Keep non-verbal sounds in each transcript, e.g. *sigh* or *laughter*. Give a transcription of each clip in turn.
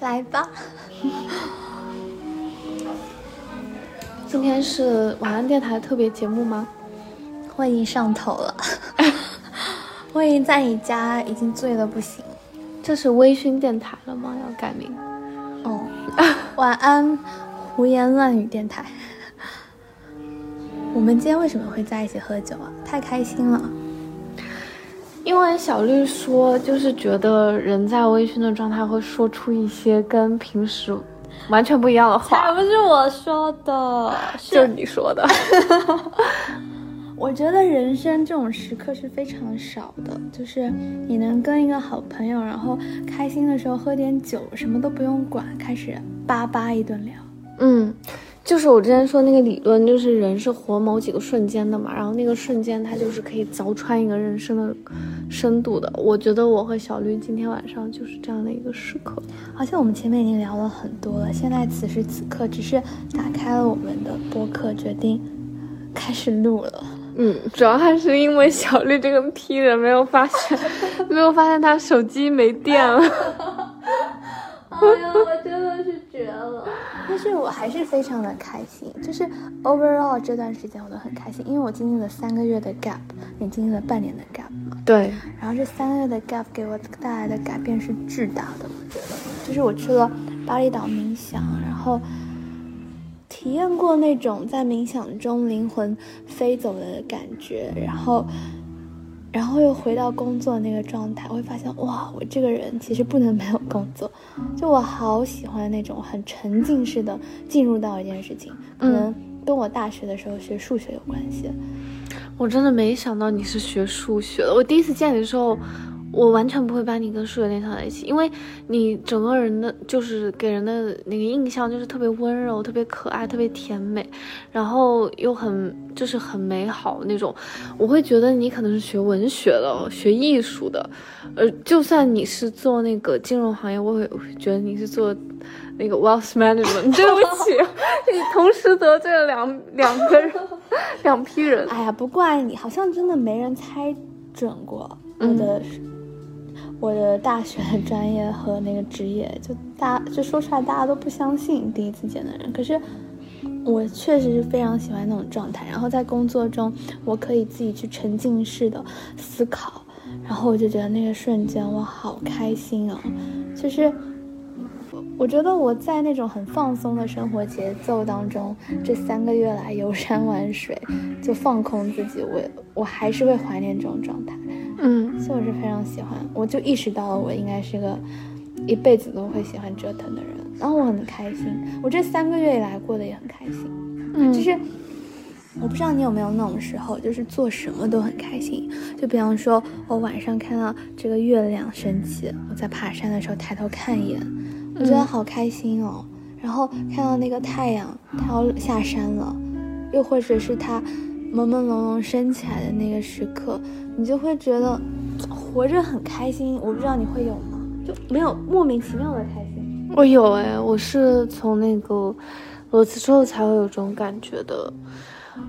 来吧。今天是晚安电台特别节目吗？我已经上头了，*laughs* 我已经在你家已经醉的不行。这是微醺电台了吗？要改名？哦，晚安，胡言乱语电台。我们今天为什么会在一起喝酒啊？太开心了。因为小绿说，就是觉得人在微醺的状态会说出一些跟平时完全不一样的话。才不是我说的，*laughs* 就是你说的。*laughs* 我觉得人生这种时刻是非常少的，就是你能跟一个好朋友，然后开心的时候喝点酒，什么都不用管，开始叭叭一顿聊。嗯。就是我之前说那个理论，就是人是活某几个瞬间的嘛，然后那个瞬间它就是可以凿穿一个人生的深度的。我觉得我和小绿今天晚上就是这样的一个时刻，好像我们前面已经聊了很多了，现在此时此刻只是打开了我们的播客，决定开始录了。嗯，主要还是因为小绿这个 P 人没有发现，没有发现他手机没电了。*laughs* 哎呀，我真的是绝了！但是我还是非常的开心，就是 overall 这段时间我都很开心，因为我经历了三个月的 gap，也经历了半年的 gap 嘛。对。然后这三个月的 gap 给我带来的改变是巨大的，我觉得，就是我去了巴厘岛冥想，然后体验过那种在冥想中灵魂飞走的感觉，然后。然后又回到工作那个状态，我会发现哇，我这个人其实不能没有工作，就我好喜欢那种很沉浸式的进入到一件事情，可能跟我大学的时候学数学有关系。我真的没想到你是学数学的，我第一次见你的时候。我完全不会把你跟数学联想在一起，因为你整个人的就是给人的那个印象就是特别温柔、特别可爱、特别甜美，然后又很就是很美好那种。我会觉得你可能是学文学的、学艺术的，呃，就算你是做那个金融行业，我会觉得你是做那个 wealth management。*laughs* 对不起，*laughs* 你同时得罪了两两个人，两批人。哎呀，不怪你，好像真的没人猜准过我的。我的大学的专业和那个职业，就大就说出来大家都不相信第一次见的人。可是我确实是非常喜欢那种状态。然后在工作中，我可以自己去沉浸式的思考，然后我就觉得那个瞬间我好开心啊！就是我觉得我在那种很放松的生活节奏当中，这三个月来游山玩水，就放空自己，我我还是会怀念这种状态。嗯，所以我是非常喜欢，我就意识到了我应该是个一辈子都会喜欢折腾的人，然后我很开心，我这三个月以来过得也很开心，嗯，就是我不知道你有没有那种时候，就是做什么都很开心，就比方说我晚上看到这个月亮升起，我在爬山的时候抬头看一眼，我觉得好开心哦，然后看到那个太阳它要下山了，又或者是它。朦朦胧胧升起来的那个时刻，你就会觉得活着很开心。我不知道你会有吗？就没有莫名其妙的开心。我有哎，我是从那个裸辞之后才会有这种感觉的。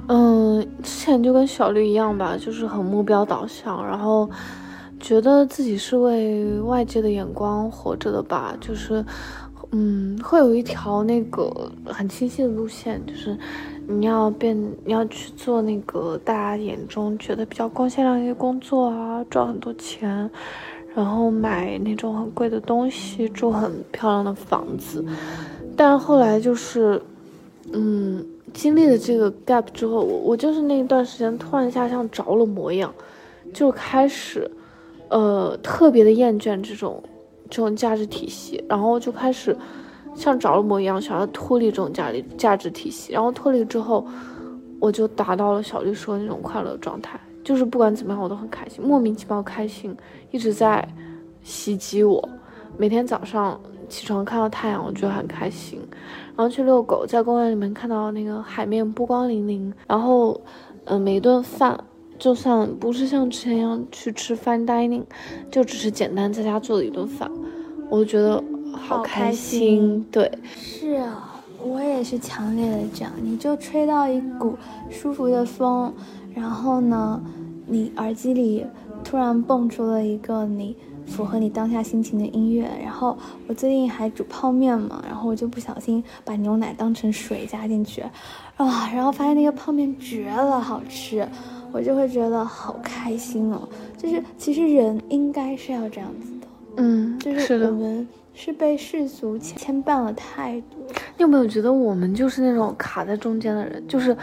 嗯，之前就跟小绿一样吧，就是很目标导向，然后觉得自己是为外界的眼光活着的吧，就是嗯，会有一条那个很清晰的路线，就是。你要变，你要去做那个大家眼中觉得比较光鲜亮丽的工作啊，赚很多钱，然后买那种很贵的东西，住很漂亮的房子。但是后来就是，嗯，经历了这个 gap 之后，我我就是那一段时间突然一下像着了魔一样，就开始，呃，特别的厌倦这种这种价值体系，然后就开始。像着了魔一样，想要脱离这种价值价值体系，然后脱离之后，我就达到了小绿说的那种快乐状态，就是不管怎么样我都很开心，莫名其妙开心一直在袭击我。每天早上起床看到太阳，我觉得很开心。然后去遛狗，在公园里面看到那个海面波光粼粼。然后，嗯，每一顿饭，就算不是像之前一样去吃 fine dining，就只是简单在家做的一顿饭，我都觉得。好开心，对，是啊，我也是强烈的这样。你就吹到一股舒服的风，然后呢，你耳机里突然蹦出了一个你符合你当下心情的音乐。然后我最近还煮泡面嘛，然后我就不小心把牛奶当成水加进去，啊，然后发现那个泡面绝了，好吃，我就会觉得好开心哦。就是其实人应该是要这样子的，嗯，就是我们。是被世俗牵绊了太多。你有没有觉得我们就是那种卡在中间的人？就是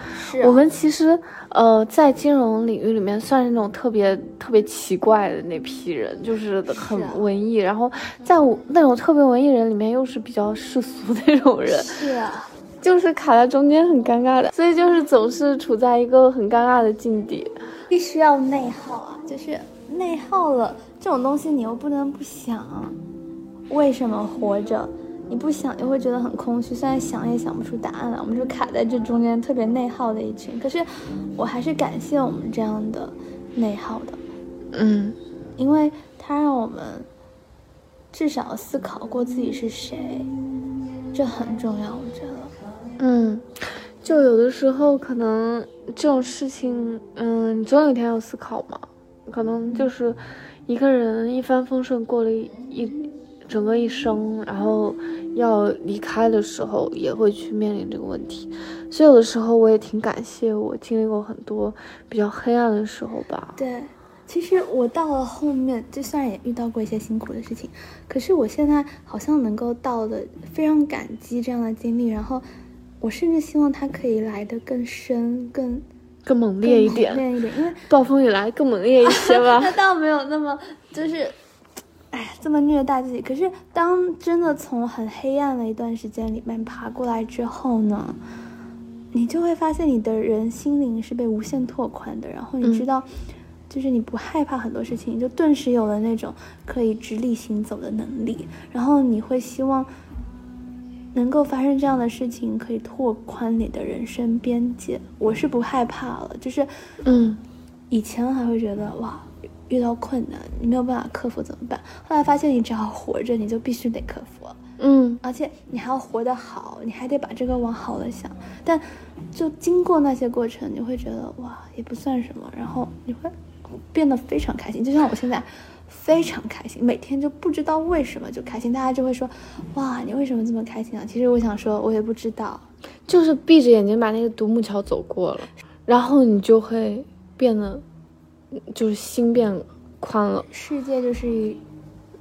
我们其实呃，在金融领域里面算是那种特别特别奇怪的那批人，就是很文艺。然后在那种特别文艺人里面，又是比较世俗那种人。是啊，就是卡在中间很尴尬的，所以就是总是处在一个很尴尬的境地。必须要内耗啊，就是内耗了这种东西，你又不能不想。为什么活着？你不想又会觉得很空虚，虽然想也想不出答案来。我们就卡在这中间，特别内耗的一群。可是，我还是感谢我们这样的内耗的，嗯，因为它让我们至少思考过自己是谁，这很重要，我觉得。嗯，就有的时候可能这种事情，嗯，总有一天要思考嘛。可能就是一个人一帆风顺过了一。整个一生，然后要离开的时候，也会去面临这个问题。所以有的时候，我也挺感谢我经历过很多比较黑暗的时候吧。对，其实我到了后面，就虽然也遇到过一些辛苦的事情，可是我现在好像能够到的非常感激这样的经历。然后，我甚至希望它可以来的更深、更更猛烈一点，猛烈一点，因为暴风雨来更猛烈一些吧。*laughs* 那倒没有那么就是。哎，这么虐待自己。可是，当真的从很黑暗的一段时间里面爬过来之后呢，你就会发现你的人心灵是被无限拓宽的。然后你知道，就是你不害怕很多事情，就顿时有了那种可以直立行走的能力。然后你会希望能够发生这样的事情，可以拓宽你的人生边界。我是不害怕了，就是，嗯，以前还会觉得哇。遇到困难，你没有办法克服怎么办？后来发现，你只要活着，你就必须得克服。嗯，而且你还要活得好，你还得把这个往好了想。但就经过那些过程，你会觉得哇，也不算什么。然后你会变得非常开心，就像我现在非常开心，每天就不知道为什么就开心。大家就会说，哇，你为什么这么开心啊？其实我想说，我也不知道，就是闭着眼睛把那个独木桥走过了，然后你就会变得。就是心变宽了，世界就是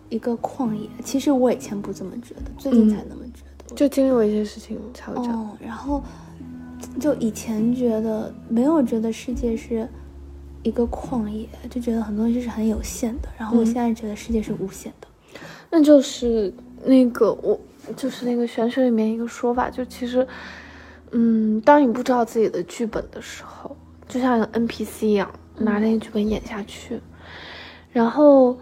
一个旷野。其实我以前不这么觉得，最近才那么觉得。就经历过一些事情才会这样。然后就以前觉得没有觉得世界是一个旷野，就觉得很多东西是很有限的。然后我现在觉得世界是无限的。那就是那个我就是那个玄学里面一个说法，就其实，嗯，当你不知道自己的剧本的时候，就像 NPC 一样。拿那个剧本演下去，然后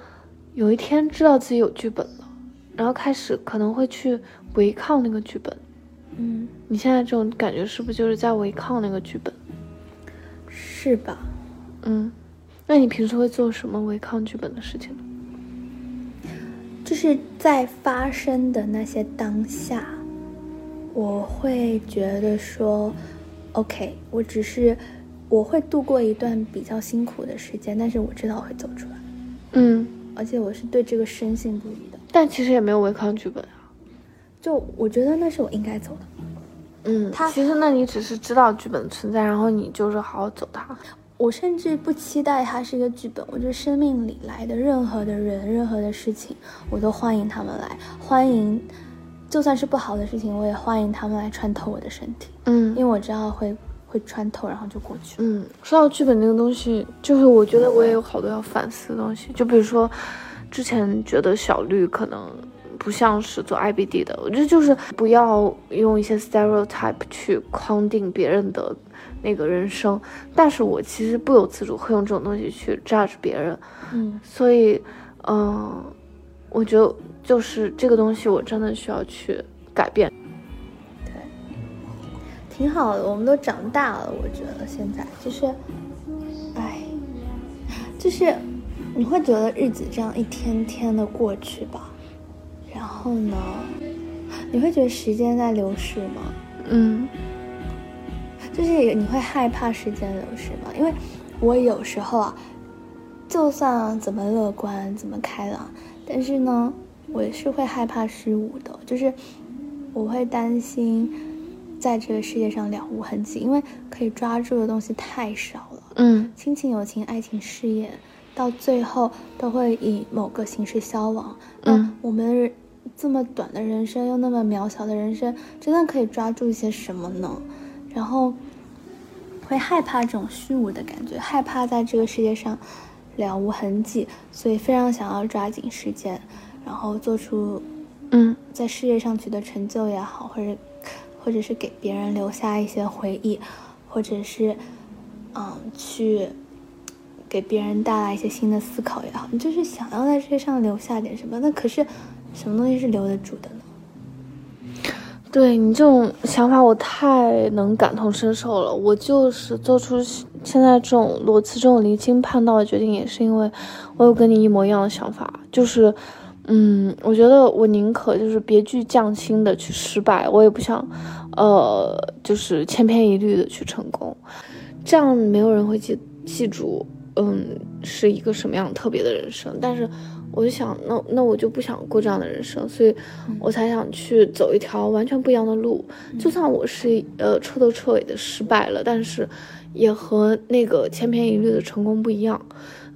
有一天知道自己有剧本了，然后开始可能会去违抗那个剧本。嗯，你现在这种感觉是不是就是在违抗那个剧本？是吧？嗯，那你平时会做什么违抗剧本的事情呢？就是在发生的那些当下，我会觉得说，OK，我只是。我会度过一段比较辛苦的时间，但是我知道我会走出来。嗯，而且我是对这个深信不疑的。但其实也没有违抗剧本啊，就我觉得那是我应该走的。嗯，他其实那你只是知道剧本存在，然后你就是好好走它。我甚至不期待它是一个剧本，我觉得生命里来的任何的人、任何的事情，我都欢迎他们来，欢迎，就算是不好的事情，我也欢迎他们来穿透我的身体。嗯，因为我知道会。会穿透，然后就过去。嗯，说到剧本这个东西，就是我觉得我也有好多要反思的东西。就比如说，之前觉得小绿可能不像是做 IBD 的，我觉得就是不要用一些 stereotype 去框定别人的那个人生。但是我其实不由自主会用这种东西去 judge 别人。嗯，所以，嗯，我觉得就是这个东西，我真的需要去改变。挺好的，我们都长大了。我觉得现在就是，哎，就是你会觉得日子这样一天天的过去吧，然后呢，你会觉得时间在流逝吗？嗯，就是你会害怕时间流逝吗？因为我有时候啊，就算怎么乐观、怎么开朗，但是呢，我也是会害怕失误的，就是我会担心在这个世界上了无痕迹，因为可以抓住的东西太少了。嗯亲情、友情、爱情、事业，到最后都会以某个形式消亡。那嗯我们这么短的人生，又那么渺小的人生，真的可以抓住一些什么呢？然后会害怕这种虚无的感觉，害怕在这个世界上了无痕迹，所以非常想要抓紧时间，然后做出嗯在事业上取得成就也好，或者或者是给别人留下一些回忆，或者是嗯去给别人带来一些新的思考也好，你就是想要在世界上留下点什么。那可是什么东西是留得住的呢？对你这种想法，我太能感同身受了。我就是做出现在这种裸辞这种离经叛道的决定，也是因为我有跟你一模一样的想法，就是，嗯，我觉得我宁可就是别具匠心的去失败，我也不想，呃，就是千篇一律的去成功，这样没有人会记记住，嗯，是一个什么样特别的人生。但是我就想，那那我就不想过这样的人生，所以我才想去走一条完全不一样的路。就算我是呃彻头彻尾的失败了，但是也和那个千篇一律的成功不一样。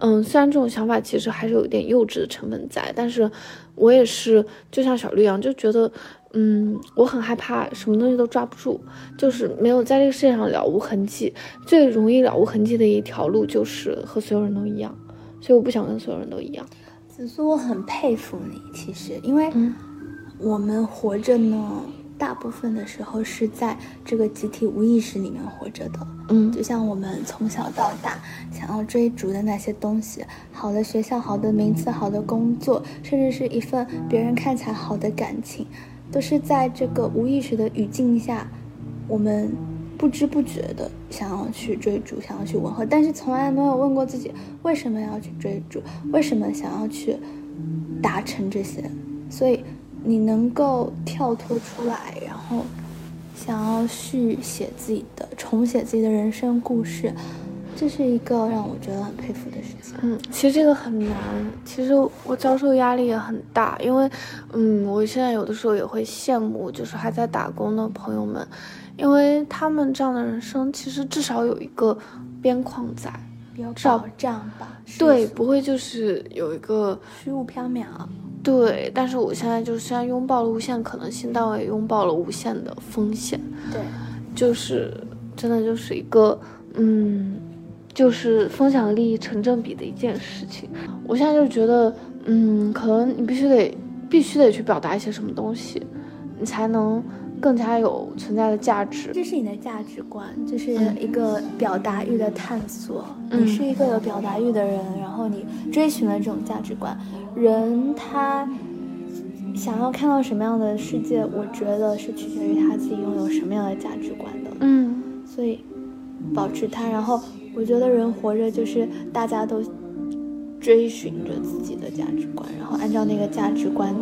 嗯，虽然这种想法其实还是有一点幼稚的成分在，但是我也是就像小绿一样，就觉得，嗯，我很害怕什么东西都抓不住，就是没有在这个世界上了无痕迹。最容易了无痕迹的一条路就是和所有人都一样，所以我不想跟所有人都一样。紫苏，我很佩服你，其实因为嗯我们活着呢，大部分的时候是在这个集体无意识里面活着的。嗯就像我们从小到大想要追逐的那些东西，好的学校、好的名次、好的工作，甚至是一份别人看起来好的感情，都是在这个无意识的语境下，我们不知不觉的想要去追逐，想要去吻合，但是从来没有问过自己为什么要去追逐，为什么想要去达成这些，所以你能够跳脱出来，然后想要续写自己的、重写自己的人生故事，这是一个让我觉得很佩服的事情。嗯，其实这个很难。其实我遭受压力也很大，因为，嗯，我现在有的时候也会羡慕，就是还在打工的朋友们，因为他们这样的人生其实至少有一个边框在，比较少保障吧，对，不会就是有一个虚无缥缈。对。但是我现在就虽然拥抱了无限可能性，但我也拥抱了无限的风险。对，就是真的就是一个，嗯，就是分享利益成正比的一件事情。我现在就觉得，嗯，可能你必须得必须得去表达一些什么东西，你才能更加有存在的价值。这是你的价值观，就是一个表达欲的探索。嗯你是一个有表达欲的人，然后你追寻了这种价值观。人他想要看到什么样的世界，我觉得是取决于他自己拥有什么样的价值观的。嗯所以保持它。然后我觉得人活着就是大家都追寻着自己的价值观，然后按照那个价值观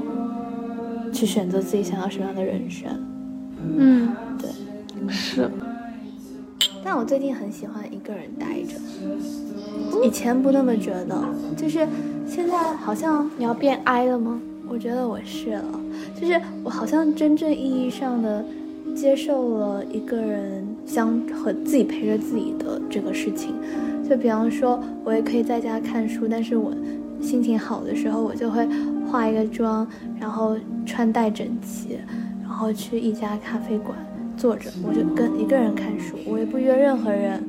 去选择自己想要什么样的人生。嗯，对，是，但我最近很喜欢一个人待着，以前不那么觉得，就是现在好像你要变 I 了吗？我觉得我是了，就是我好像真正意义上的接受了一个人相和自己陪着自己的这个事情。就比方说，我也可以在家看书，但是我心情好的时候，我就会化一个妆，然后穿戴整齐，然然后去一家咖啡馆坐着，我就跟一个人看书，我也不约任何人，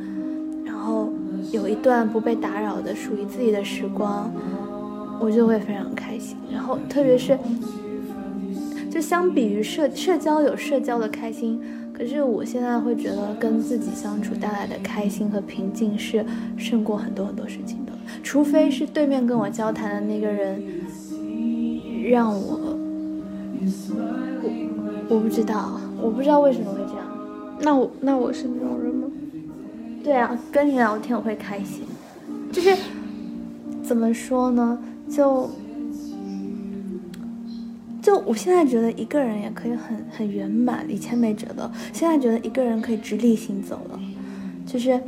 然后有一段不被打扰的属于自己的时光。我就会非常开心。然后特别是，就相比于社社交有社交的开心，可是我现在会觉得跟自己相处带来的开心和平静是胜过很多很多事情的。除非是对面跟我交谈的那个人让我，我我不知道，我不知道为什么会这样。那我那我是那种人吗？对啊，跟你聊天我会开心，就是怎么说呢？就就我现在觉得一个人也可以很很圆满，以前没觉得，现在觉得一个人可以直立行走了，就是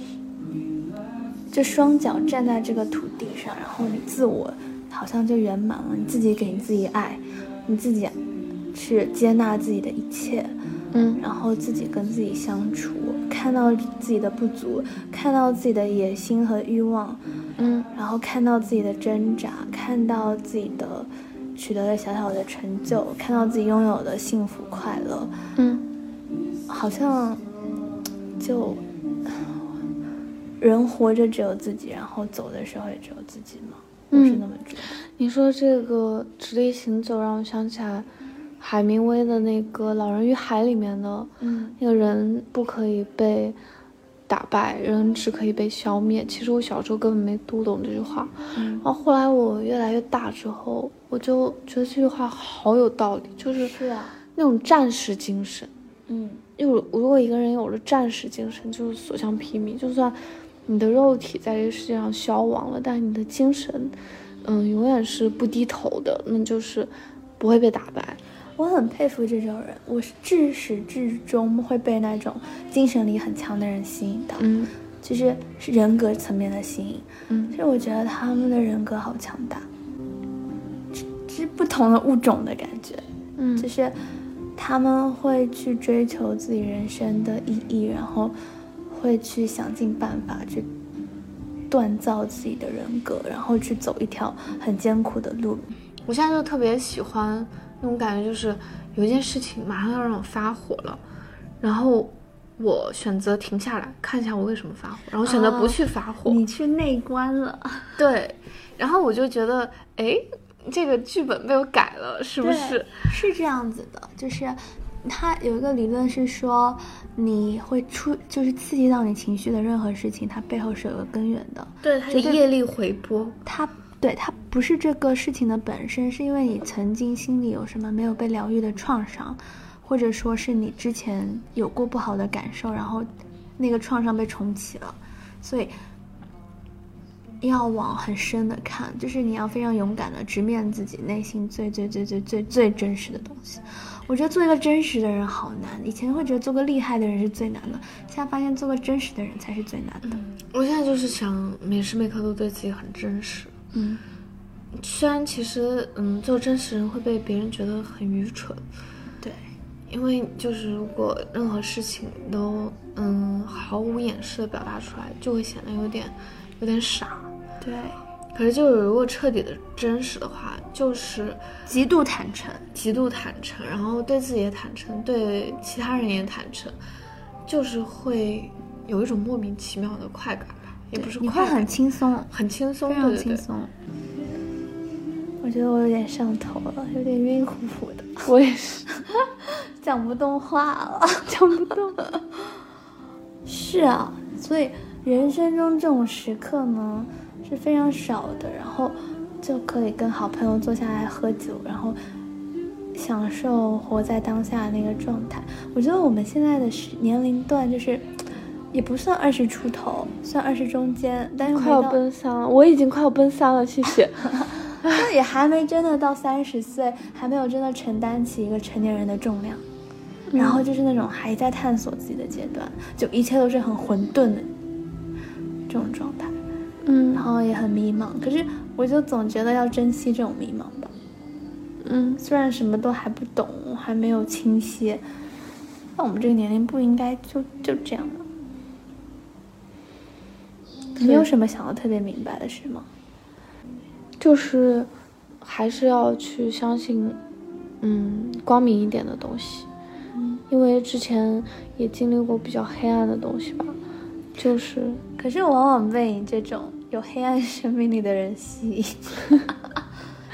就双脚站在这个土地上，然后你自我好好像就圆满了。你自己给你自己爱，你自己去接纳自己的一切，嗯然后自己跟自己相处，看到自己的不足，看到自己的野心和欲望，嗯然后看到自己的挣扎，看到自己的取得了小小的成就，看到自己拥有的幸福快乐，嗯好像就人活着只有自己，然后走的时候也只有自己嘛。我是那么觉得。你说这个直立行走让我想起来海明威的那个《老人与海》里面的嗯那个人不可以被打败，人只可以被消灭。其实我小时候根本没读懂这句话，嗯然后后来我越来越大之后，我就觉得这句话好有道理，就是是啊，那种战士精神。嗯有如果一个人有了战士精神，就是所向披靡，就算你的肉体在这个世界上消亡了，但你的精神，嗯，永远是不低头的，那就是不会被打败。我很佩服这种人，我是至始至终会被那种精神力很强的人吸引到，嗯就是是人格层面的吸引。嗯其实我觉得他们的人格好强大，是是不同的物种的感觉，嗯就是他们会去追求自己人生的意义，然后会去想尽办法去锻造自己的人格，然后去走一条很艰苦的路。我现在就特别喜欢那种感觉，就是有一件事情马上要让我发火了，然后我选择停下来看一下我为什么发火，然后选择不去发火。你去内观了，*laughs* 对，然后我就觉得，哎，这个剧本被我改了，是不是？是这样子的，就是它有一个理论是说，你会出就是刺激到你情绪的任何事情，它背后是有个根源的。对，它就业力回波。它对它不是这个事情的本身，是因为你曾经心里有什么没有被疗愈的创伤，或者说是你之前有过不好的感受，然后那个创伤被重启了，所以要往很深的看，就是你要非常勇敢的直面自己内心最最最最最最真实的东西。我觉得做一个真实的人好难，以前会觉得做个厉害的人是最难的，现在发现做个真实的人才是最难的。我现在就是想每时每刻都对自己很真实。嗯虽然其实，嗯，做真实人会被别人觉得很愚蠢，对。因为就是如果任何事情都嗯毫无掩饰的表达出来，就会显得有点有点傻。对，可是就是如果彻底的真实的话，就是极度坦诚。极度坦诚，然后对自己也坦诚，对其他人也坦诚，就是会有一种莫名其妙的快感吧，也不是你会快，很轻松，很轻松，非常对对对。轻松。我觉得我有点上头了，有点晕乎乎的，*laughs* 我也是，*laughs* 讲不动话了。*laughs* 讲不动。是啊，所以人生中这种时刻呢是非常少的，然后就可以跟好朋友坐下来喝酒，然后享受活在当下的那个状态。我觉得我们现在的时年龄段就是。也不算二十出头，算二十中间，但是快要奔三了，我已经快要奔三了，谢谢。*laughs* 那也还没真的到三十岁，还没有真的承担起一个成年人的重量，然后就是那种还在探索自己的阶段，就一切都是很混沌的这种状态，嗯。然后也很迷茫。可是我就总觉得要珍惜这种迷茫吧，嗯，虽然什么都还不懂，还没有清晰，但我们这个年龄不应该就就这样的。没有什么想要特别明白的事吗？就是还是要去相信，嗯，光明一点的东西。嗯，因为之前也经历过比较黑暗的东西吧，就是可是我往往被你这种有黑暗生命力的人吸引。*laughs*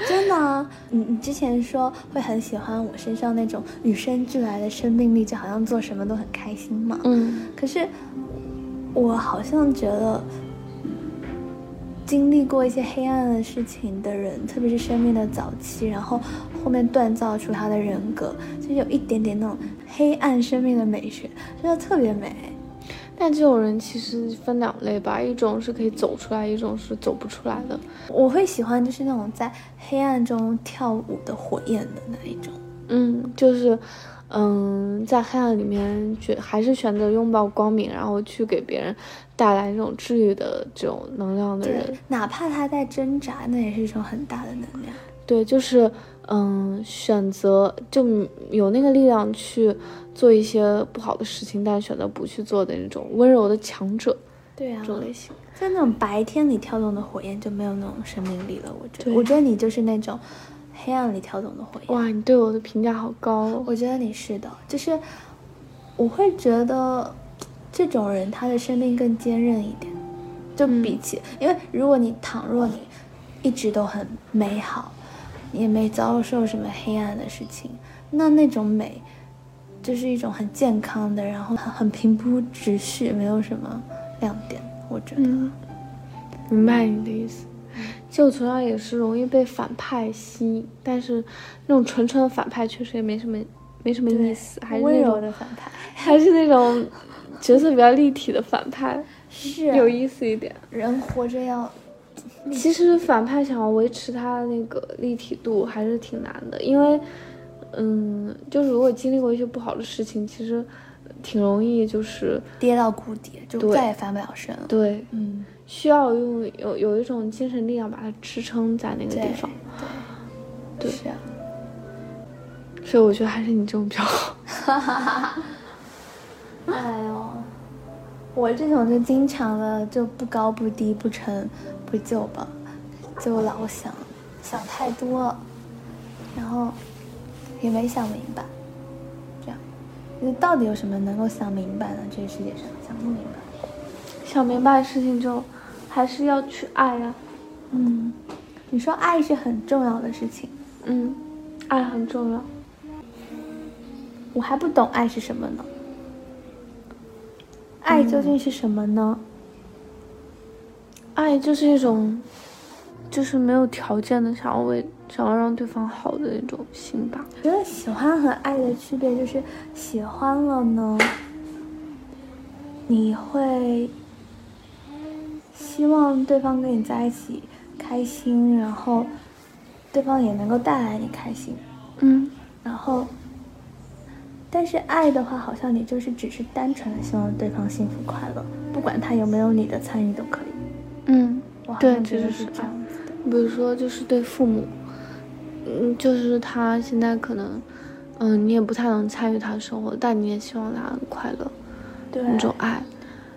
真的啊，你你之前说会很喜欢我身上那种与生俱来的生命力，就好像做什么都很开心嘛。嗯可是我好像觉得，经历过一些黑暗的事情的人，特别是生命的早期，然后后面锻造出他的人格，就有一点点那种黑暗生命的美学，真的特别美。但这种人其实分两类吧，一种是可以走出来，一种是走不出来的。我会喜欢就是那种在黑暗中跳舞的火焰的那一种。嗯，就是，嗯，在黑暗里面选还是选择拥抱光明，然后去给别人带来那种治愈的这种能量的人，哪怕他在挣扎，那也是一种很大的能量。对，就是嗯，选择就有那个力量去做一些不好的事情，但选择不去做的那种温柔的强者。对啊，这种类型，在那种白天里跳动的火焰就没有那种生命力了。我觉得，我觉得你就是那种黑暗里跳动的火焰。哇，你对我的评价好高。我觉得你是的，就是我会觉得这种人他的生命更坚韧一点，就比起，因为如果你倘若你一直都很美好，也没遭受什么黑暗的事情，那那种美就是一种很健康的，然后很很平铺直叙，没有什么。亮点，我觉得，明白你的意思。就同样也是容易被反派吸引，但是那种纯纯的反派确实也没什么，没什么意思。还是温柔的反派，*laughs* 还是那种角色比较立体的反派，是有意思一点。人活着要，其实反派想要维持他那个立体度还是挺难的，因为，嗯，就是如果经历过一些不好的事情，其实。挺容易，就是跌到谷底，就再也翻不了身了。对，嗯，需要用有有一种精神力量把它支撑在那个地方。对，是啊。所以我觉得还是你这种比较好。*laughs* 哎呦，我这种就经常的就不高不低不沉不就吧，就老想想太多，然后也没想明白。这样你到底有什么能够想明白呢？这个世界上想不明白，想明白的事情就还是要去爱呀。嗯，你说爱是很重要的事情。嗯，爱很重要。我还不懂爱是什么呢？爱究竟是什么呢？爱就是一种，就是没有条件的想要为。想要让对方好的那种心吧。觉得喜欢和爱的区别就是，喜欢了呢，你会希望对方跟你在一起开心，然后对方也能够带来你开心。嗯。然后，但是爱的话，好像你就是只是单纯的希望对方幸福快乐，不管他有没有你的参与都可以。嗯，对，这就是这样子的。比如说，就是对父母。嗯，就是他现在可能，嗯，你也不太能参与他的生活，但你也希望他很快乐，对那种爱。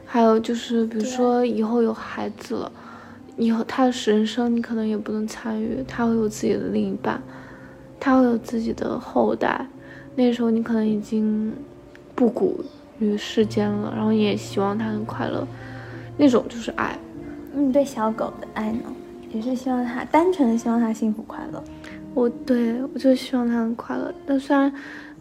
还有就是，比如说以后有孩子了，以后他的人生你可能也不能参与，他会有自己的另一半，他会有自己的后代，那时候你可能已经不古于世间了，然后也希望他很快乐，那种就是爱。你对小狗的爱呢，也是希望它单纯的希望它幸福快乐。我对我就希望它很快乐，但虽然，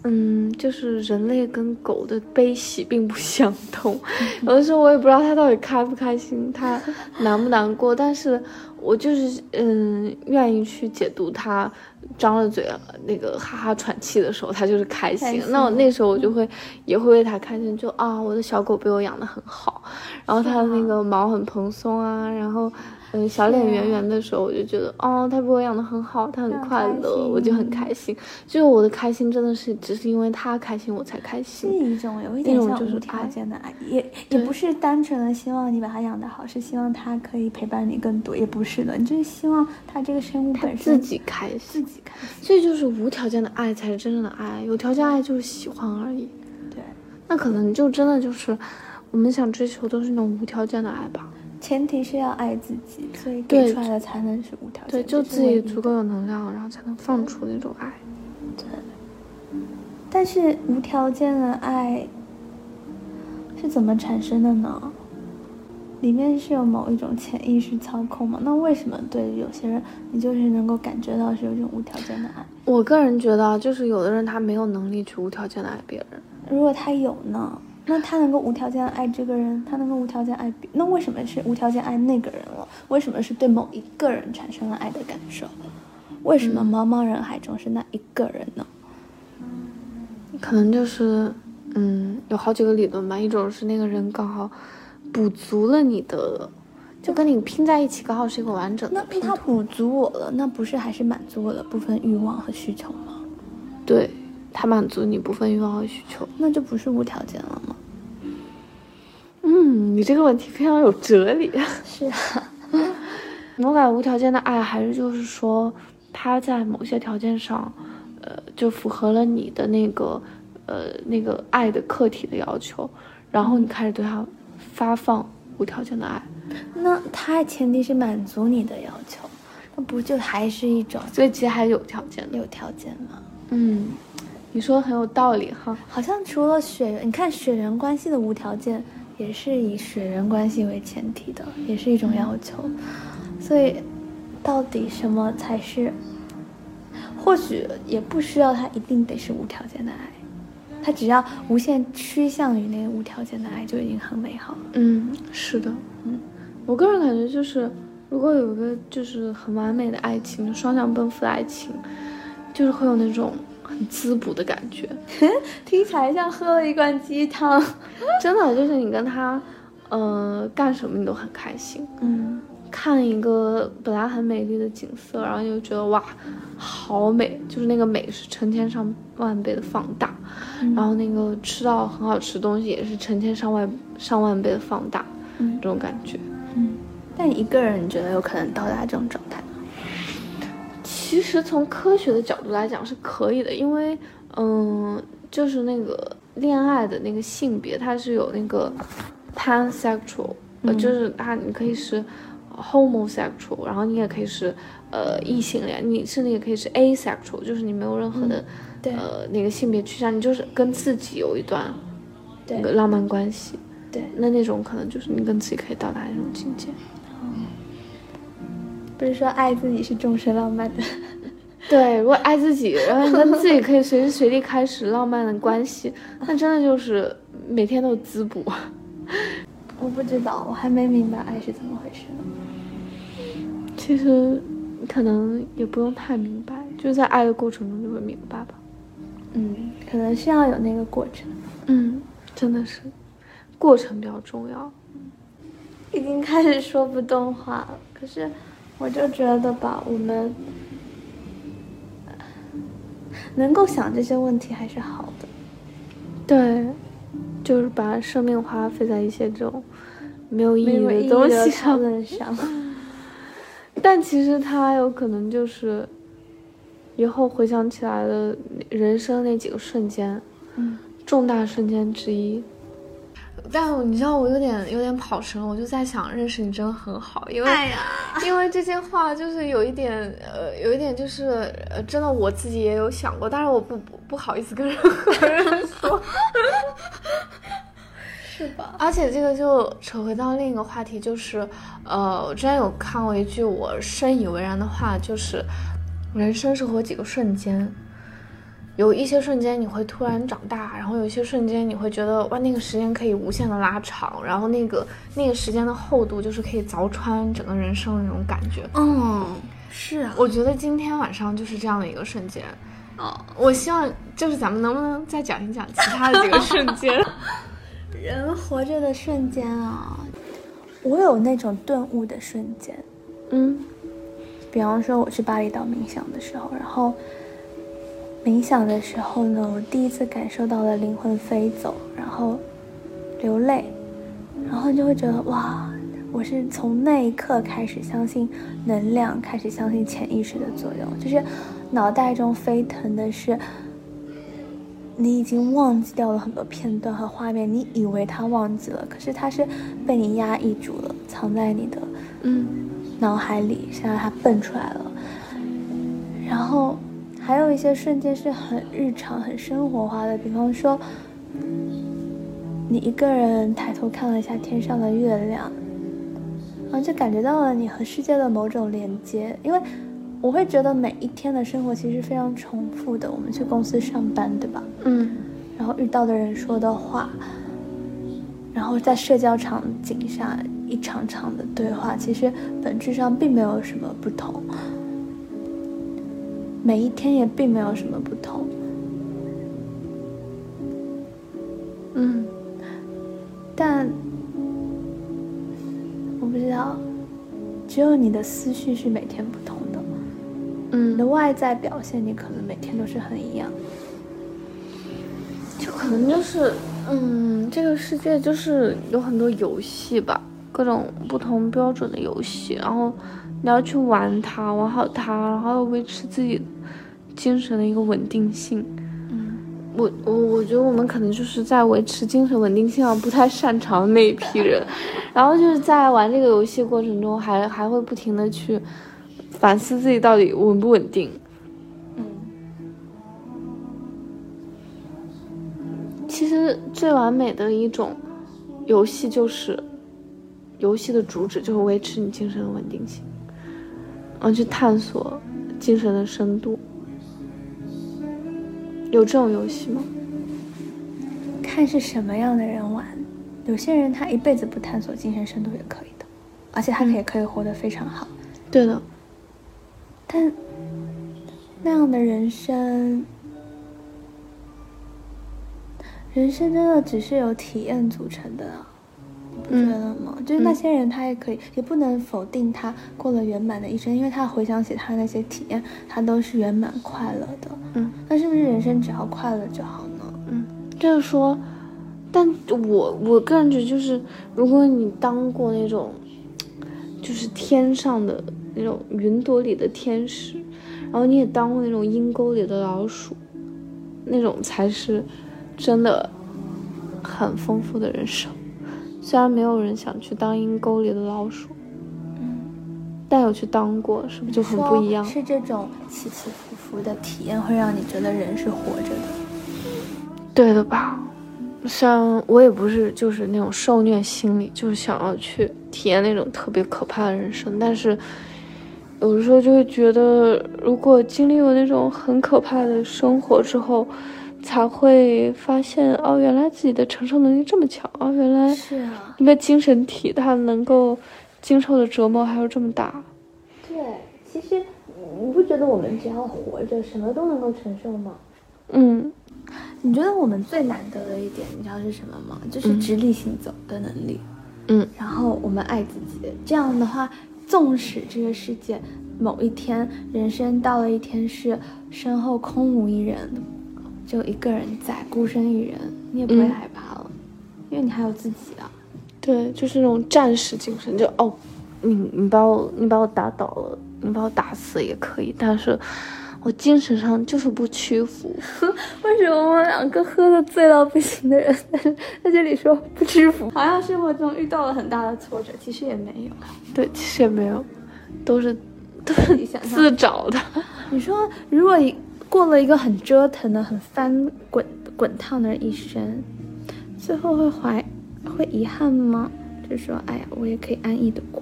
嗯，就是人类跟狗的悲喜并不 *laughs* 相同，有的时候我也不知道它到底开不开心，它难不难过，但是我就是嗯愿意去解读它张了嘴那个哈哈喘气的时候，它就是开心，那我那时候我就会也会为它开心，就啊我的小狗被我养的很好，然后它的那个毛很蓬松啊，然后。嗯，小脸圆圆的时候，我就觉得，哦，他被我养的很好，他很快乐，我就很开心。就是我的开心，真的是只是因为他开心，我才开心。是一种有一点像无条件的爱，也也不是单纯的希望你把他养的好，是希望他可以陪伴你更多，也不是的，你就是希望他这个生物本身自己开心，自己开心。这就是无条件的爱才是真正的爱，有条件爱就是喜欢而已。对，那可能就真的就是我们想追求都是那种无条件的爱吧。前提是要爱自己，所以给出来的才能是无条件。对，就自己足够有能量，然后才能放出那种爱。对。但是无条件的爱是怎么产生的呢？里面是有某一种潜意识操控吗？那为什么对有些人你就是能够感觉到是有一种无条件的爱？我个人觉得，就是有的人他没有能力去无条件的爱别人。如果他有呢？那他能够无条件爱这个人，他能够无条件爱别，那为什么是无条件爱那个人了？为什么是对某一个人产生了爱的感受？为什么茫茫人海中是那一个人呢？可能就是，嗯，有好几个理论吧。一种是那个人刚好补足了你的，就跟你拼在一起，刚好是一个完整的。那他补足我了，那不是还是满足我的部分欲望和需求吗？对。他满足你部分欲望和需求，那就不是无条件了吗？嗯，你这个问题非常有哲理。是啊，*laughs* 我感觉无条件的爱还是就是说他在某些条件上，呃，就符合了你的那个呃那个爱的客体的要求，然后你开始对他发放无条件的爱。那他前提是满足你的要求，那不就还是一种所以其实还是有条件的。有条件吗？嗯，你说的很有道理哈。好像除了血缘，你看血缘关系的无条件，也是以血缘关系为前提的，也是一种要求。所以，到底什么才是？或许也不需要他一定得是无条件的爱，他只要无限趋向于那个无条件的爱，就已经很美好了。嗯，是的，嗯，我个人感觉就是，如果有一个就是很完美的爱情，双向奔赴的爱情，就是会有那种很滋补的感觉。*laughs* 听起来像喝了一罐鸡汤。*laughs* 真的就是你跟他，呃，干什么你都很开心。嗯看一个本来很美丽的景色，然后你就觉得哇，好美，就是那个美是成千上万倍的放大，然后那个吃到很好吃的东西也是成千上万上万倍的放大，嗯这种感觉。嗯，但一个人，你觉得有可能到达这种状态吗？其实从科学的角度来讲是可以的，因为嗯，就是那个恋爱的那个性别，它是有那个 pansexual，、呃，嗯。就是它你可以是 homosexual，然后你也可以是呃异性恋，你甚至也可以是 asexual，就是你没有任何的、对。呃那个性别趋向，你就是跟自己有一段那个浪漫关系，对，那那种可能就是你跟自己可以到达那种境界。不是说爱自己是终身浪漫的。*laughs* 对，如果爱自己，然后你跟自己可以随时随地开始浪漫的关系，那真的就是每天都滋补。*laughs* 我不知道，我还没明白爱是怎么回事呢。其实可能也不用太明白，就在爱的过程中就会明白吧。嗯，可能是要有那个过程。嗯，真的是，过程比较重要。已经开始说不动话了，可是我就觉得吧，我们能够想这些问题还是好的。对，就是把生命花费在一些这种没有意义的东西上，但其实它有可能就是以后回想起来的人生那几个瞬间，嗯，重大瞬间之一。但你知道我有点有点跑神了，我就在想，认识你真的很好，因为、呀，*laughs* 因为这些话就是有一点呃，有一点就是呃，真的我自己也有想过，但是我不不不好意思跟任何人说。*laughs* 是吧？而且这个就扯回到另一个话题，就是，呃，我之前有看过一句我深以为然的话，就是，人生是活几个瞬间，有一些瞬间你会突然长大，然后有一些瞬间你会觉得哇，那个时间可以无限的拉长，然后那个那个时间的厚度就是可以凿穿整个人生的那种感觉。嗯，是啊。我觉得今天晚上就是这样的一个瞬间。哦，我希望就是咱们能不能再讲一讲其他的几个瞬间？*laughs* 人活着的瞬间啊，我有那种顿悟的瞬间。嗯比方说我去巴厘岛冥想的时候，然后冥想的时候呢，我第一次感受到了灵魂飞走，然后流泪，然后就会觉得哇，我是从那一刻开始相信能量，开始相信潜意识的作用，就是脑袋中飞腾的是。你已经忘记掉了很多片段和画面，你以为他忘记了，可是他是被你压抑住了，藏在你的嗯脑海里，现在它蹦出来了。然后还有一些瞬间是很日常、很生活化的，比方说，你一个人抬头看了一下天上的月亮，然后就感觉到了你和世界的某种连接。因为我会觉得每一天的生活其实非常重复的，我们去公司上班，对吧？嗯然后遇到的人说的话，然后在社交场景下一场场的对话，其实本质上并没有什么不同，每一天也并没有什么不同。嗯但我不知道，只有你的思绪是每天不同的，嗯你的嗯外在表现你可能每天都是很一样。就可能就是，嗯，这个世界就是有很多游戏吧，各种不同标准的游戏，然后你要去玩它，玩好它，然后要维持自己精神的一个稳定性。嗯，我我我觉得我们可能就是在维持精神稳定性上不太擅长的那一批人，然后就是在玩这个游戏过程中，还还会不停的去反思自己到底稳不稳定。嗯其实最完美的一种游戏就是，游戏的主旨就是维持你精神的稳定性，然后去探索精神的深度。有这种游戏吗？看是什么样的人玩，有些人他一辈子不探索精神深度也可以的，而且他也可以活得非常好。对的，但那样的人生。人生真的只是由体验组成的，你不觉得吗？就是那些人，他也可以，也不能否定他过了圆满的一生，因为他回想起他那些体验，他都是圆满快乐的。嗯，那是不是人生只要快乐就好呢？嗯，就是说，但我我个人觉得，就是如果你当过那种，就是天上的那种云朵里的天使，然后你也当过那种阴沟里的老鼠，那种才是。真的很丰富的人生，虽然没有人想去当阴沟里的老鼠，嗯，但有去当过，是不是就很不一样？是这种起起伏伏的体验会让你觉得人是活着的，对的吧？虽然我也不是就是那种受虐心理，就是想要去体验那种特别可怕的人生，但是有的时候就会觉得，如果经历了那种很可怕的生活之后。才会发现哦，原来自己的承受能力这么强哦，原来是啊，一个精神体它能够经受的折磨还有这么大。对，其实你不觉得我们只要活着，什么都能够承受吗？嗯，你觉得我们最难得的一点，你知道是什么吗？就是直立行走的能力。嗯，然后我们爱自己，这样的话，纵使这个世界某一天人生到了一天是身后空无一人。就一个人在，孤身一人，你也不会害怕了，因为你还有自己啊。对，就是那种战士精神，就哦，你你把我你把我打倒了，你把我打死也可以，但是我精神上就是不屈服。*laughs* 为什么我们两个喝的醉到不行的人，*laughs* 在这里说不屈服？好像生活中遇到了很大的挫折，其实也没有。对，其实也没有，都是都是自找的。你说，如果一。过了一个很折腾的、很翻滚滚烫的一生，最后会怀会遗憾吗？就说哎呀，我也可以安逸的过，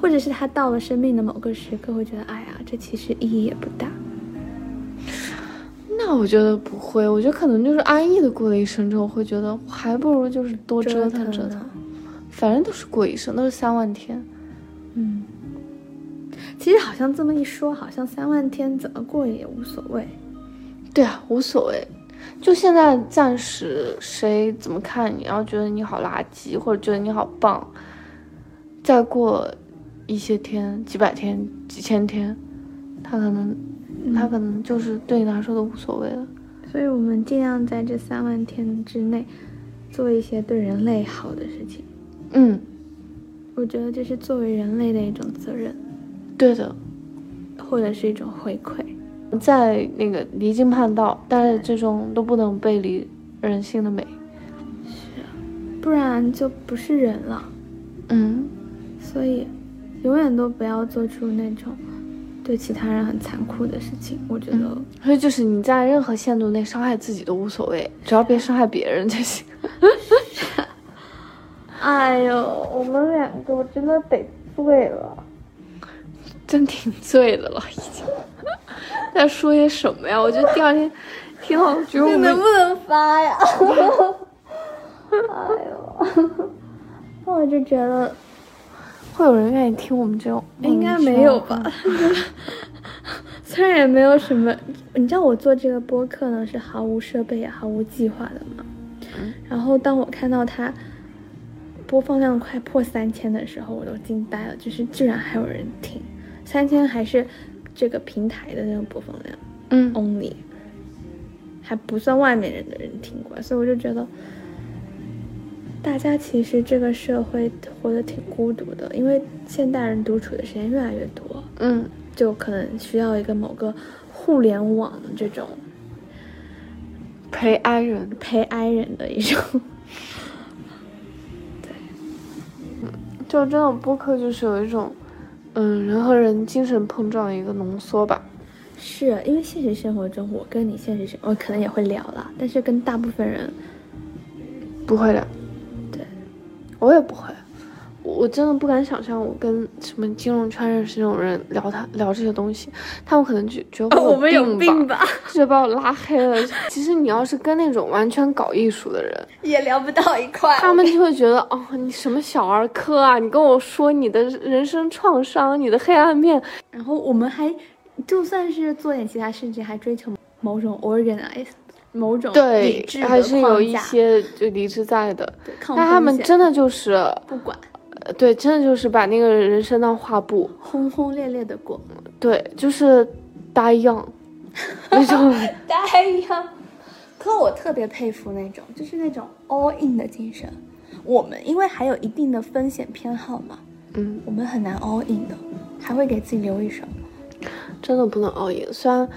或者是他到了生命的某个时刻，会觉得哎呀，这其实意义也不大。那我觉得不会，我觉得可能就是安逸的过了一生之后，会觉得还不如就是多折腾折腾，反正都是过一生，都是三万天。嗯。其实好像这么一说，好像三万天怎么过也无所谓。对啊，无所谓。就现在暂时谁怎么看你，然后觉得你好垃圾，或者觉得你好棒，再过一些天、几百天、几千天，他可能他可能就是对你来说都无所谓了。所以我们尽量在这三万天之内做一些对人类好的事情。嗯，我觉得这是作为人类的一种责任。对的，或者是一种回馈，在那个离经叛道，但是最终都不能背离人性的美，是，不然就不是人了。嗯，所以永远都不要做出那种对其他人很残酷的事情。我觉得，所以就是你在任何限度内伤害自己都无所谓，只要别伤害别人就行。*laughs* 哎呦，我们两个我真的得醉了。真挺醉的了，已经在说些什么呀？我觉得第二天挺好觉得我们能不能发呀？*laughs* 哎呦，那我就觉得会有人愿意听我们这种，应该没有吧？*laughs* 虽然也没有什么，你知道我做这个播客呢是毫无设备也毫无计划的嘛。然后当我看到它播放量快破三千的时候，我都惊呆了，就是居然还有人听。三千还是这个平台的那个播放量，嗯，only，还不算外面人的人听过，所以我就觉得，大家其实这个社会活得挺孤独的，因为现代人独处的时间越来越多，嗯，就可能需要一个某个互联网这种陪爱人，陪爱人的一种。*laughs* 就这种播客就是有一种，嗯，人和人精神碰撞的一个浓缩吧。是因为现实生活中，我跟你现实生我可能也会聊了，但是跟大部分人不会聊。对，我也不会。我真的不敢想象，我跟什么金融圈认识这种人聊他聊这些东西，他们可能就觉得我们有病吧，*laughs* 就接把我拉黑了。其实你要是跟那种完全搞艺术的人，也聊不到一块，他们就会觉得哦，你什么小儿科啊？你跟我说你的人生创伤，你的黑暗面，然后我们还就算是做点其他事情，还追求某种 organize，某种对，还是有一些就理智在的。但他们真的就是不管。对，真的就是把那个人生当画布，轰轰烈烈的过。对，就是呆样，那种 *laughs* 呆样。可我特别佩服那种，就是那种 all in 的精神。我们因为还有一定的风险偏好嘛，嗯，我们很难 all in 的，还会给自己留一手。真的不能 all in，虽然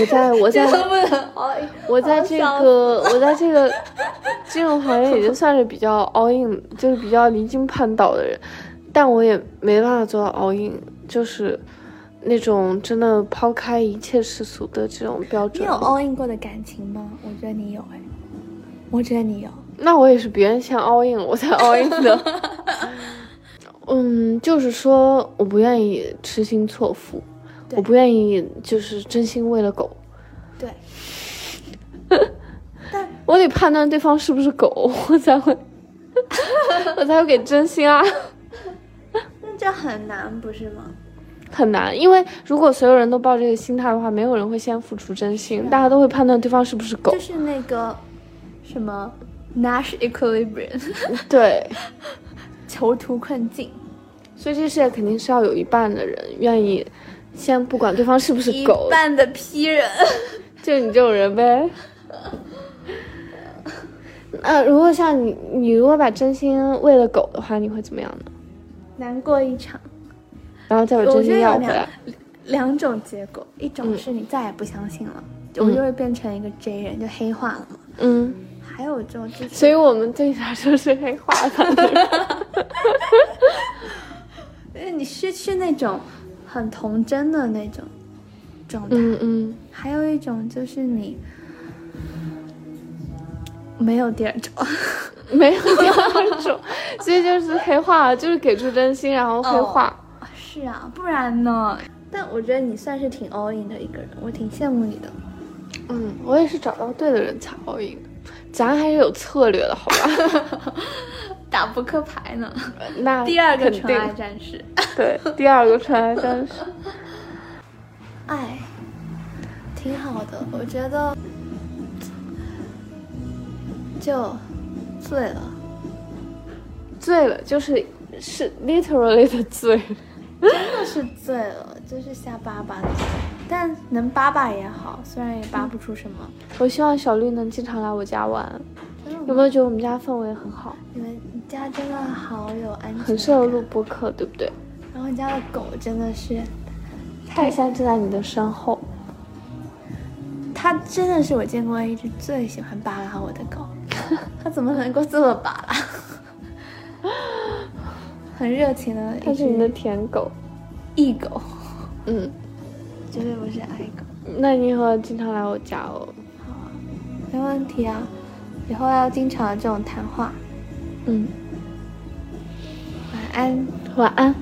我在我在 *laughs* 我在这个我在这个金融行业已经算是比较 all in，就是比较离经叛道的人，但我也没办法做到 all in，就是那种真的抛开一切世俗的这种标准。你有 all in 过的感情吗？我觉得你有哎，我觉得你有。那我也是别人先 all in 我才 all in 的。*laughs* 嗯，就是说我不愿意痴心错付。我不愿意，就是真心喂了狗。对，*laughs* 但我得判断对方是不是狗，*laughs* 我才会，*laughs* 我才会给真心啊。那这很难，不是吗？很难，因为如果所有人都抱这个心态的话，没有人会先付出真心，大家都会判断对方是不是狗。就是那个什么 Nash equilibrium，对，囚徒困境。所以这世界肯定是要有一半的人愿意。先不管对方是不是狗，一半的批人，*laughs* 就你这种人呗。那 *laughs* 如果像你，你如果把真心喂了狗的话，你会怎么样呢？难过一场，然后再把真心要回来。两种结果，一种是你再也不相信了，我就会变成一个 J 人，就黑化了嘛。嗯。还有就是，所以我们对他说是黑化的。因 *laughs* 为你失去那种。很童真的那种状态，嗯嗯，还有一种就是你没有第二种，*laughs* 没有第二种，所以就是黑化，就是给出真心，然后黑化。是啊，不然呢？但我觉得你算是挺 all in 的一个人，我挺羡慕你的。嗯，我也是找到对的人才 all in 的，咱还是有策略的，好吧？*laughs* 打扑克牌呢？*laughs* 那第二个纯爱战士。对，第二个纯爱战士。爱，*laughs* 挺好的，我觉得。就醉了，醉了，就是是 literally 的醉，真的是醉了，就是瞎巴巴的。但能巴巴也好，虽然也巴不出什么。我希望小绿能经常来我家玩。有没有觉得我们家氛围很好？你们家真的好有安全，很适合录播客，对不对？然后家的狗真的是，它现在就在你的身后。它真的是我见过一只最喜欢扒拉我的狗。*laughs* 它怎么能够这么扒拉？很热情的，它是你的舔狗，异狗。嗯，绝对不是爱狗。那你以后经常来我家哦。好啊，没问题啊。以后要经常这种谈话，嗯，晚安，晚安。